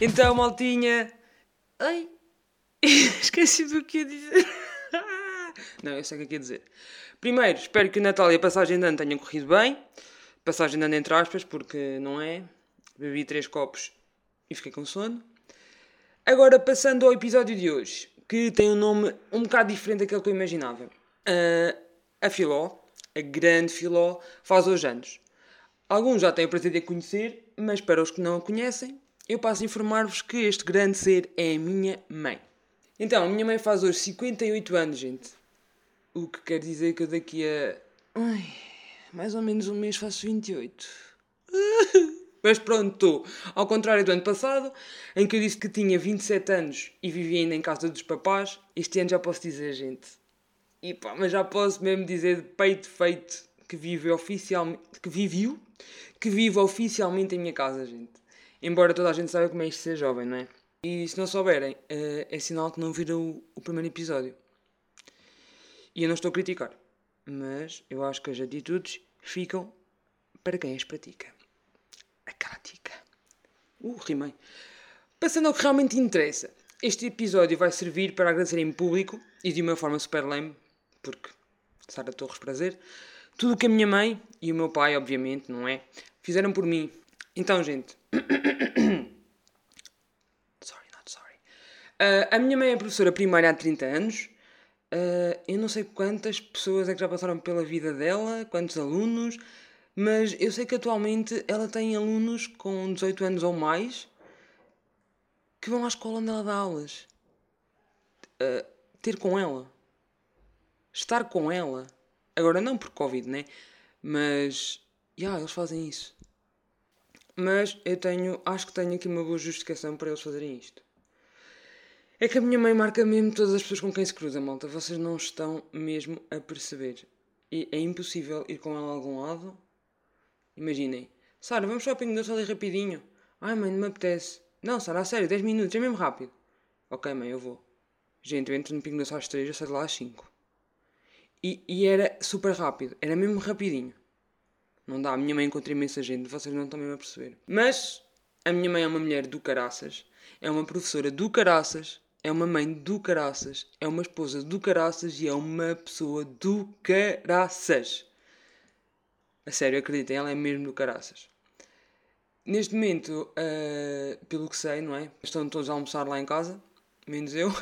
Então, maltinha. Ai, esqueci do que ia dizer. Não, eu sei o que é que ia dizer. Primeiro, espero que o Natal e a passagem de ano tenham corrido bem. Passagem de ano entre aspas, porque não é. Bebi três copos e fiquei com sono. Agora, passando ao episódio de hoje, que tem um nome um bocado diferente daquele que eu imaginava. Uh, a Filó, a grande Filó, faz hoje anos. Alguns já têm o prazer de a conhecer, mas para os que não a conhecem, eu passo a informar-vos que este grande ser é a minha mãe. Então, a minha mãe faz hoje 58 anos, gente. O que quer dizer que eu daqui a. Ai, mais ou menos um mês faço 28. Mas pronto, estou. Ao contrário do ano passado, em que eu disse que tinha 27 anos e vivia ainda em casa dos papás, este ano já posso dizer, gente. E pá, mas já posso mesmo dizer de peito feito que vive oficialmente. que viviu? Que vive oficialmente em minha casa, gente. Embora toda a gente saiba como é isto ser jovem, não é? E se não souberem, é, é sinal que não viram o, o primeiro episódio. E eu não estou a criticar, mas eu acho que as atitudes ficam para quem as pratica. A prática. Uh, rimei. Passando ao que realmente interessa. Este episódio vai servir para agradecer em público e de uma forma super lame, porque Sara Torres prazer, tudo o que a minha mãe e o meu pai, obviamente, não é? Fizeram por mim. Então, gente. sorry, not sorry. Uh, a minha mãe é professora primária há 30 anos. Uh, eu não sei quantas pessoas é que já passaram pela vida dela, quantos alunos, mas eu sei que atualmente ela tem alunos com 18 anos ou mais que vão à escola onde ela dá aulas. Uh, ter com ela. Estar com ela. Agora não por Covid, né? Mas. Já, yeah, eles fazem isso. Mas eu tenho. Acho que tenho aqui uma boa justificação para eles fazerem isto. É que a minha mãe marca mesmo todas as pessoas com quem se cruza, malta. Vocês não estão mesmo a perceber. E é impossível ir com ela a algum lado. Imaginem. Sara, vamos ao Pingo Doce ali rapidinho. Ai mãe, não me apetece. Não, Sara, a sério, 10 minutos, é mesmo rápido. Ok, mãe, eu vou. Gente, eu entro no Pingo Doce às 3, eu saio de lá às 5. E, e era super rápido, era mesmo rapidinho. Não dá, a minha mãe encontra imensa gente, vocês não estão mesmo a perceber. Mas a minha mãe é uma mulher do caraças, é uma professora do caraças, é uma mãe do caraças, é uma esposa do caraças e é uma pessoa do caraças. A sério, acreditem, ela é mesmo do caraças. Neste momento, uh, pelo que sei, não é? Estão todos a almoçar lá em casa, menos eu.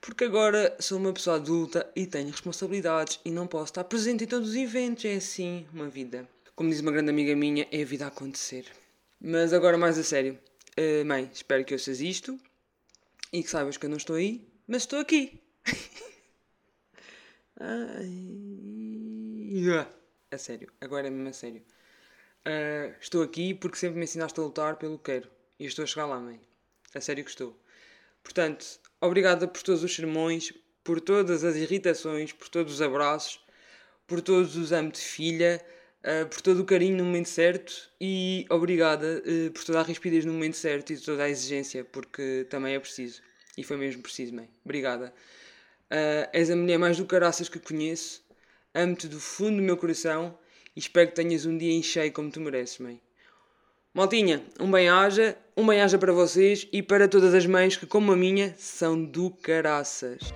Porque agora sou uma pessoa adulta e tenho responsabilidades e não posso estar presente em todos os eventos. É assim uma vida. Como diz uma grande amiga minha, é a vida a acontecer. Mas agora mais a sério. Uh, mãe, espero que ouças isto e que saibas que eu não estou aí, mas estou aqui. A sério, agora é mesmo a sério. Uh, estou aqui porque sempre me ensinaste a lutar pelo que quero. E estou a chegar lá, mãe. A sério que estou. Portanto, obrigada por todos os sermões, por todas as irritações, por todos os abraços, por todos os amo de filha, uh, por todo o carinho no momento certo e obrigada uh, por toda a rispidez no momento certo e toda a exigência, porque também é preciso. E foi mesmo preciso, mãe. Obrigada. Uh, és a mulher mais do caraças que conheço. Amo-te do fundo do meu coração e espero que tenhas um dia em cheio como tu mereces, mãe. Maltinha, um bem-aja, um bem-aja para vocês e para todas as mães que, como a minha, são do caraças.